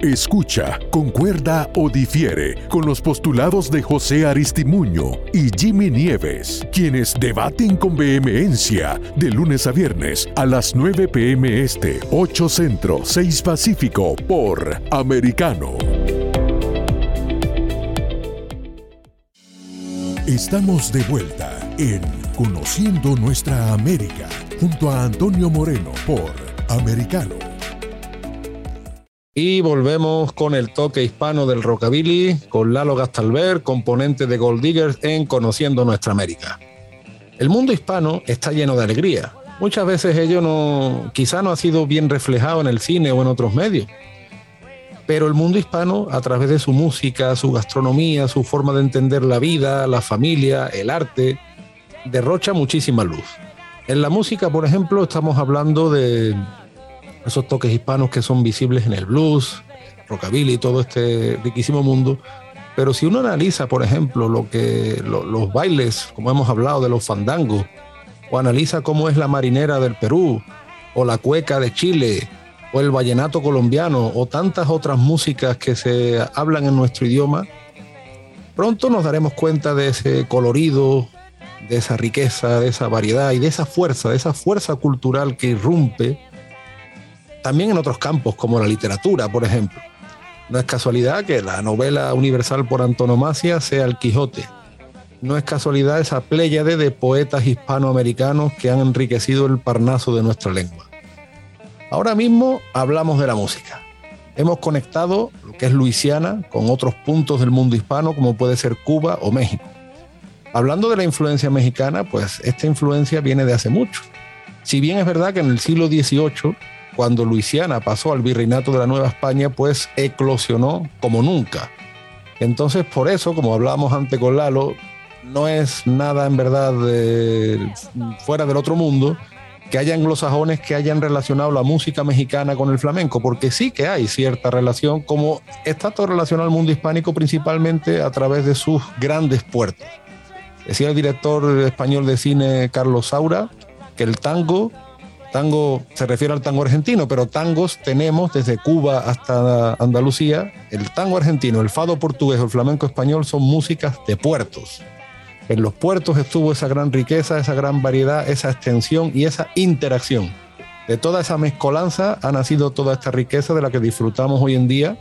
Speaker 1: Escucha, concuerda o difiere con los postulados de José Aristimuño y Jimmy Nieves, quienes debaten con vehemencia de lunes a viernes a las 9 pm este, 8 Centro, 6 Pacífico por Americano. Estamos de vuelta en Conociendo Nuestra América junto a Antonio Moreno por Americano.
Speaker 2: Y volvemos con el toque hispano del rockabilly, con Lalo Gastalver, componente de Gold Diggers en Conociendo Nuestra América. El mundo hispano está lleno de alegría. Muchas veces ello no, quizá no ha sido bien reflejado en el cine o en otros medios. Pero el mundo hispano, a través de su música, su gastronomía, su forma de entender la vida, la familia, el arte, derrocha muchísima luz. En la música, por ejemplo, estamos hablando de esos toques hispanos que son visibles en el blues, rockabilly, todo este riquísimo mundo. Pero si uno analiza, por ejemplo, lo que los bailes, como hemos hablado de los fandangos, o analiza cómo es la marinera del Perú, o la cueca de Chile, o el vallenato colombiano, o tantas otras músicas que se hablan en nuestro idioma, pronto nos daremos cuenta de ese colorido, de esa riqueza, de esa variedad y de esa fuerza, de esa fuerza cultural que irrumpe también en otros campos, como la literatura, por ejemplo. No es casualidad que la novela universal por antonomasia sea El Quijote. No es casualidad esa pléyade de poetas hispanoamericanos que han enriquecido el parnaso de nuestra lengua. Ahora mismo hablamos de la música. Hemos conectado lo que es Luisiana con otros puntos del mundo hispano, como puede ser Cuba o México. Hablando de la influencia mexicana, pues esta influencia viene de hace mucho. Si bien es verdad que en el siglo XVIII cuando Luisiana pasó al virreinato de la Nueva España, pues eclosionó como nunca. Entonces, por eso, como hablábamos antes con Lalo, no es nada en verdad fuera del otro mundo que haya anglosajones que hayan relacionado la música mexicana con el flamenco, porque sí que hay cierta relación, como está todo relacionado al mundo hispánico principalmente a través de sus grandes puertos. Decía el director español de cine Carlos Saura que el tango Tango se refiere al tango argentino, pero tangos tenemos desde Cuba hasta Andalucía. El tango argentino, el fado portugués o el flamenco español son músicas de puertos. En los puertos estuvo esa gran riqueza, esa gran variedad, esa extensión y esa interacción. De toda esa mezcolanza ha nacido toda esta riqueza de la que disfrutamos hoy en día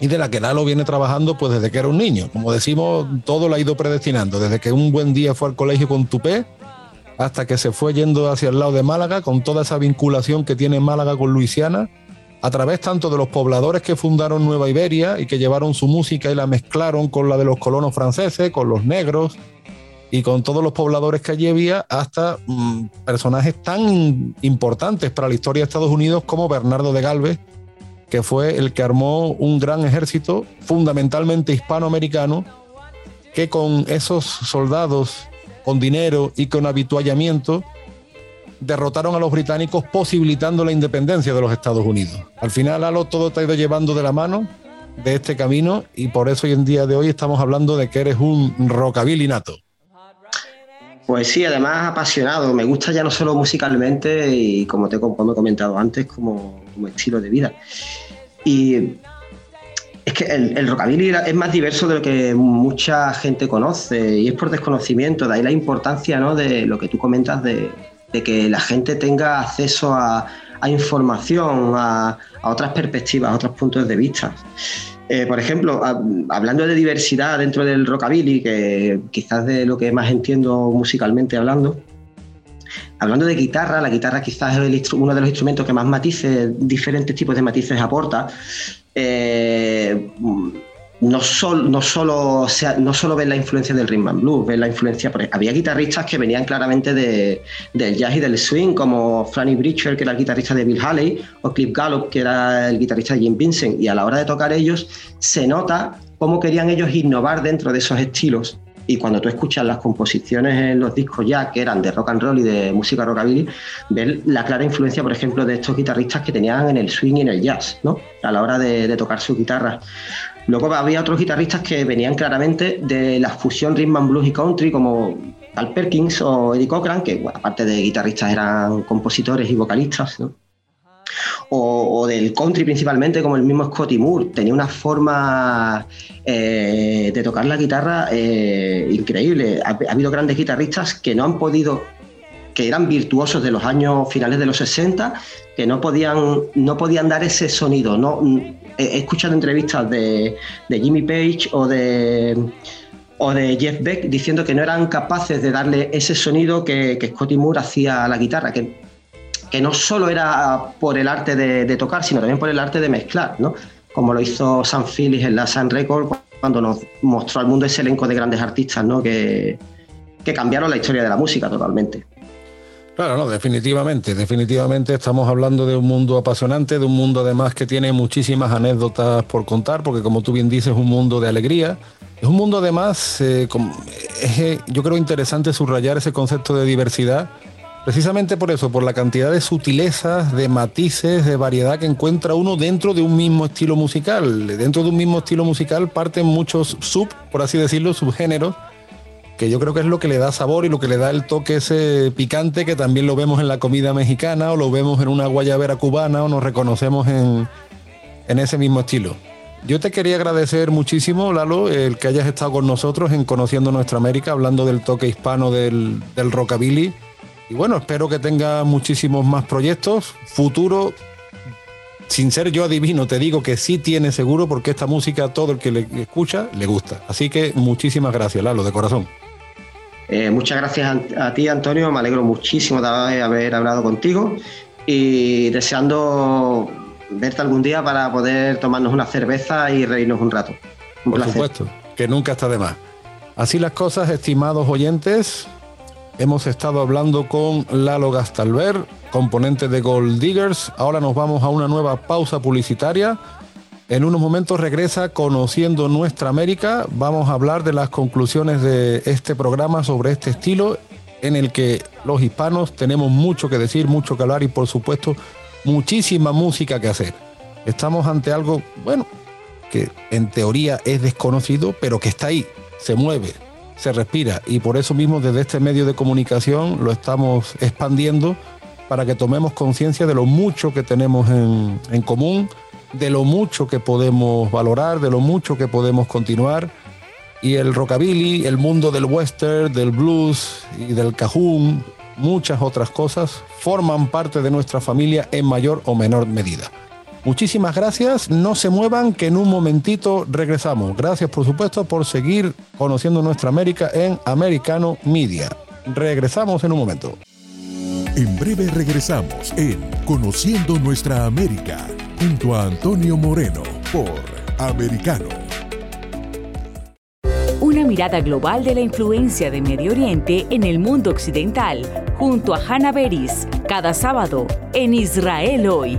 Speaker 2: y de la que Lalo viene trabajando pues desde que era un niño. Como decimos, todo lo ha ido predestinando. Desde que un buen día fue al colegio con tupé, hasta que se fue yendo hacia el lado de Málaga, con toda esa vinculación que tiene Málaga con Luisiana, a través tanto de los pobladores que fundaron Nueva Iberia y que llevaron su música y la mezclaron con la de los colonos franceses, con los negros y con todos los pobladores que allí había, hasta mm, personajes tan importantes para la historia de Estados Unidos como Bernardo de Galvez, que fue el que armó un gran ejército fundamentalmente hispanoamericano, que con esos soldados con dinero y con habituallamiento, derrotaron a los británicos posibilitando la independencia de los Estados Unidos. Al final, Alo, todo te ha ido llevando de la mano de este camino y por eso hoy en día de hoy estamos hablando de que eres un rockabilly nato.
Speaker 3: Pues sí, además apasionado. Me gusta ya no solo musicalmente y como te he comentado antes, como, como estilo de vida. Y es que el, rockabilly es más diverso de lo que mucha gente conoce y es por desconocimiento, de ahí la importancia ¿no? de lo que tú comentas de, que la gente tenga acceso a, información, a, otras perspectivas, a otros puntos de vista. Eh, por ejemplo, hablando de diversidad dentro del rockabilly, que quizás de lo que más entiendo musicalmente hablando, hablando de guitarra, la guitarra quizás es uno de los instrumentos que más matices, diferentes tipos de matices aporta. Eh, no, sol, no, solo, no solo ves la influencia del rhythm and blues, ves la influencia, había guitarristas que venían claramente de, del jazz y del swing, como Franny Bridger, que era el guitarrista de Bill Haley, o Cliff Gallup, que era el guitarrista de Jim Vincent, y a la hora de tocar ellos se nota cómo querían ellos innovar dentro de esos estilos y cuando tú escuchas las composiciones en los discos ya que eran de rock and roll y de música rockabilly, ves la clara influencia, por ejemplo, de estos guitarristas que tenían en el swing y en el jazz, ¿no? A la hora de, tocar su guitarra. Luego había otros guitarristas que venían claramente de la fusión rhythm and blues y country, como Al Perkins o Eddie Cochran, que aparte de guitarristas eran compositores y vocalistas, ¿no? O, del country principalmente, como el mismo Scotty Moore. Tenía una forma eh, de tocar la guitarra eh, increíble. Ha, habido grandes guitarristas que no han podido que eran virtuosos de los años finales de los 60, que no podían, no podían dar ese sonido. No, he escuchado entrevistas de, Jimmy Page o de, o de Jeff Beck diciendo que no eran capaces de darle ese sonido que, Scotty Moore hacía a la guitarra, que no solo era por el arte de, tocar, sino también por el arte de mezclar, ¿no? Como lo hizo Sam Phillips en la Sun Record cuando nos mostró al mundo ese elenco de grandes artistas, ¿no? Que, cambiaron la historia de la música totalmente.
Speaker 2: Claro, no, definitivamente, definitivamente estamos hablando de un mundo apasionante, de un mundo además que tiene muchísimas anécdotas por contar, porque como tú bien dices, es un mundo de alegría, es un mundo además, eh, eh, yo creo interesante subrayar ese concepto de diversidad, Precisamente por eso, por la cantidad de sutilezas, de matices, de variedad que encuentra uno dentro de un mismo estilo musical. Dentro de un mismo estilo musical parten muchos sub, por así decirlo, subgéneros, que yo creo que es lo que le da sabor y lo que le da el toque ese picante que también lo vemos en la comida mexicana o lo vemos en una guayabera cubana o nos reconocemos en, ese mismo estilo. Yo te quería agradecer muchísimo, Lalo, el que hayas estado con nosotros en Conociendo Nuestra América, hablando del toque hispano del, del rockabilly y bueno, espero que tenga muchísimos más proyectos. Futuro, sin ser yo adivino, te digo que sí tiene seguro porque esta música todo el que le escucha le gusta. Así que muchísimas gracias, Lalo, de corazón.
Speaker 3: Eh, muchas gracias a, ti, Antonio. Me alegro muchísimo de haber hablado contigo y deseando verte algún día para poder tomarnos una cerveza y reírnos un rato.
Speaker 2: Por supuesto, que nunca está de más. Así las cosas, estimados oyentes, Hemos estado hablando con Lalo Gastalver, componente de Gold Diggers. Ahora nos vamos a una nueva pausa publicitaria. En unos momentos regresa Conociendo Nuestra América. Vamos a hablar de las conclusiones de este programa sobre este estilo en el que los hispanos tenemos mucho que decir, mucho que hablar y por supuesto muchísima música que hacer. Estamos ante algo, bueno, que en teoría es desconocido, pero que está ahí, se mueve, se respira y por eso mismo desde este medio de comunicación lo estamos expandiendo para que tomemos conciencia de lo mucho que tenemos en, en, común, de lo mucho que podemos valorar, de lo mucho que podemos continuar. Y el rockabilly, el mundo del western, del blues y del cajún, muchas otras cosas, forman parte de nuestra familia en mayor o menor medida. Muchísimas gracias, no se muevan que en un momentito regresamos. Gracias por supuesto por seguir conociendo nuestra América en Americano Media. Regresamos en un momento.
Speaker 1: En breve regresamos en Conociendo Nuestra América junto a Antonio Moreno por Americano.
Speaker 4: Una mirada global de la influencia de Medio Oriente en el mundo occidental junto a Hannah Beris cada sábado en Israel hoy,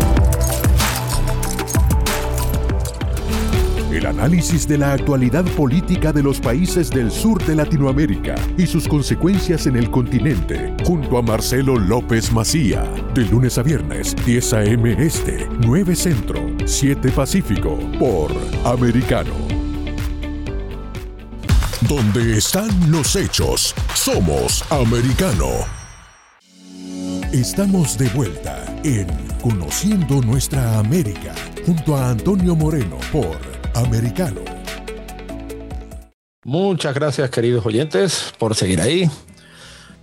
Speaker 1: El análisis de la actualidad política de los países del sur de Latinoamérica y sus consecuencias en el continente, junto a Marcelo López Macía, de lunes a viernes, 10 a.m. Este, 9 Centro, 7 Pacífico, por Americano. Donde están los hechos, somos Americano. Estamos de vuelta en Conociendo Nuestra América, junto a Antonio Moreno por americano.
Speaker 2: Muchas gracias queridos oyentes por seguir ahí.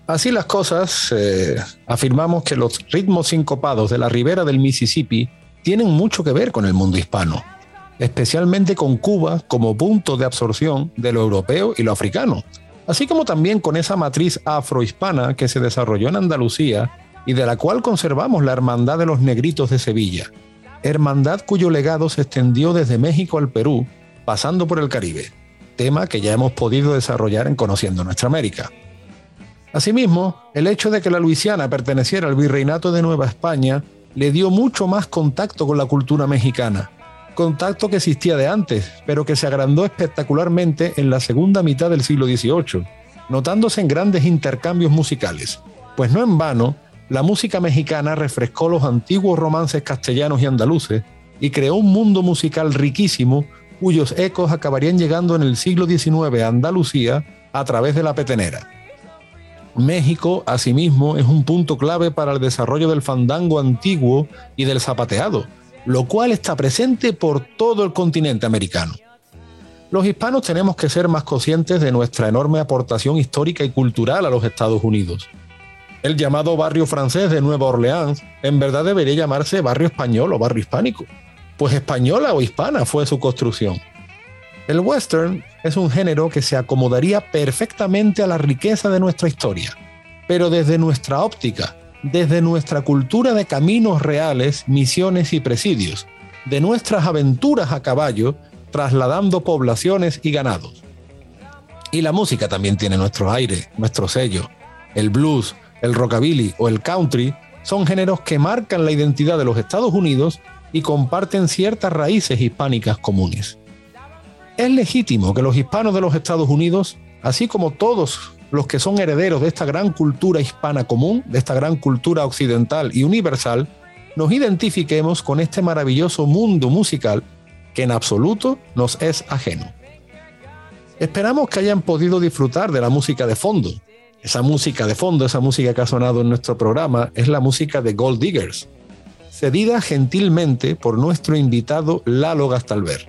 Speaker 2: Así las cosas, eh, afirmamos que los ritmos sincopados de la ribera del Mississippi tienen mucho que ver con el mundo hispano, especialmente con Cuba como punto de absorción de lo europeo y lo africano, así como también con esa matriz afrohispana que se desarrolló en Andalucía y de la cual conservamos la Hermandad de los Negritos de Sevilla, hermandad cuyo legado se extendió desde México al Perú, pasando por el Caribe, tema que ya hemos podido desarrollar en Conociendo Nuestra América. Asimismo, el hecho de que la Luisiana perteneciera al Virreinato de Nueva España le dio mucho más contacto con la cultura mexicana, contacto que existía de antes, pero que se agrandó espectacularmente en la segunda mitad del siglo XVIII, notándose en grandes intercambios musicales, pues no en vano, la música mexicana refrescó los antiguos romances castellanos y andaluces y creó un mundo musical riquísimo cuyos ecos acabarían llegando en el siglo XIX a Andalucía a través de la petenera. México, asimismo, es un punto clave para el desarrollo del fandango antiguo y del zapateado, lo cual está presente por todo el continente americano. Los hispanos tenemos que ser más conscientes de nuestra enorme aportación histórica y cultural a los Estados Unidos el llamado barrio francés de Nueva Orleans en verdad debería llamarse barrio español o barrio hispánico, pues española o hispana fue su construcción. El western es un género que se acomodaría perfectamente a la riqueza de nuestra historia, pero desde nuestra óptica, desde nuestra cultura de caminos reales, misiones y presidios, de nuestras aventuras a caballo, trasladando poblaciones y ganados. Y la música también tiene nuestro aire, nuestro sello. El blues, el rockabilly o el country son géneros que marcan la identidad de los Estados Unidos y comparten ciertas raíces hispánicas comunes. Es legítimo que los hispanos de los Estados Unidos, así como todos los que son herederos de esta gran cultura hispana común, de esta gran cultura occidental y universal, nos identifiquemos con este maravilloso mundo musical que en absoluto nos es ajeno. Esperamos que hayan podido disfrutar de la música de fondo, esa música de fondo, esa música que ha sonado en nuestro programa, es la música de Gold Diggers, cedida gentilmente por nuestro invitado Lalo Gastalver.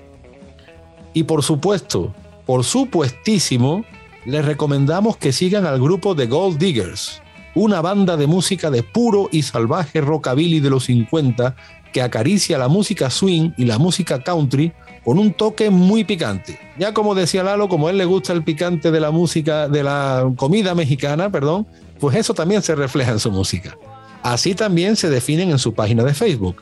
Speaker 2: Y por supuesto, por supuestísimo, les recomendamos que sigan al grupo de Gold Diggers, una banda de música de puro y salvaje rockabilly de los 50 que acaricia la música swing y la música country con un toque muy picante. Ya como decía Lalo, como a él le gusta el picante de la música, de la comida mexicana, perdón, pues eso también se refleja en su música. Así también se definen en su página de Facebook.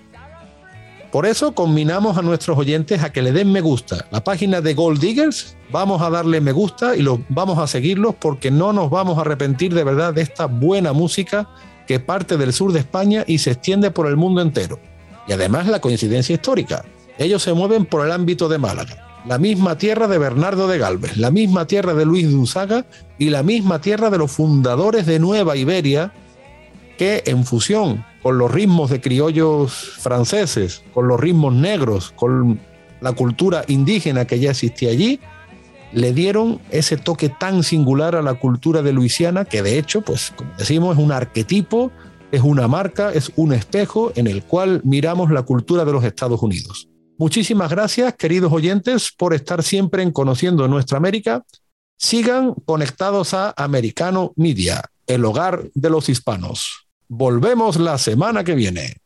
Speaker 2: Por eso combinamos a nuestros oyentes a que le den me gusta. La página de Gold Diggers, vamos a darle me gusta y los vamos a seguirlos porque no nos vamos a arrepentir de verdad de esta buena música que parte del sur de España y se extiende por el mundo entero. Y además la coincidencia histórica. Ellos se mueven por el ámbito de Málaga, la misma tierra de Bernardo de Galvez, la misma tierra de Luis de Unzaga y la misma tierra de los fundadores de Nueva Iberia, que en fusión con los ritmos de criollos franceses, con los ritmos negros, con la cultura indígena que ya existía allí, le dieron ese toque tan singular a la cultura de Luisiana que de hecho, pues como decimos, es un arquetipo, es una marca, es un espejo en el cual miramos la cultura de los Estados Unidos. Muchísimas gracias, queridos oyentes, por estar siempre en Conociendo Nuestra América. Sigan conectados a Americano Media, el hogar de los hispanos. Volvemos la semana que viene.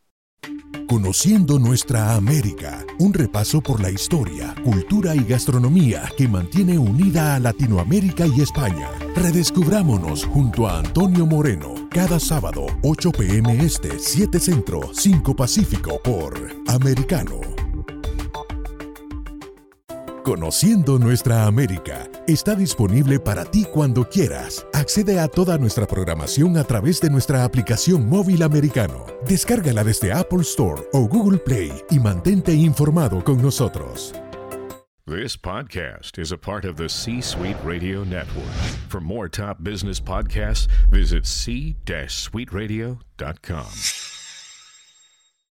Speaker 1: Conociendo nuestra América, un repaso por la historia, cultura y gastronomía que mantiene unida a Latinoamérica y España. Redescubrámonos junto a Antonio Moreno, cada sábado, 8 pm este, 7 centro, 5 pacífico por Americano. Conociendo nuestra América está disponible para ti cuando quieras. Accede a toda nuestra programación a través de nuestra aplicación móvil americano. Descárgala desde Apple Store o Google Play y mantente informado con nosotros.
Speaker 5: This podcast is a part of the C Suite Radio Network. For more top business podcasts, visit c-suiteradio.com.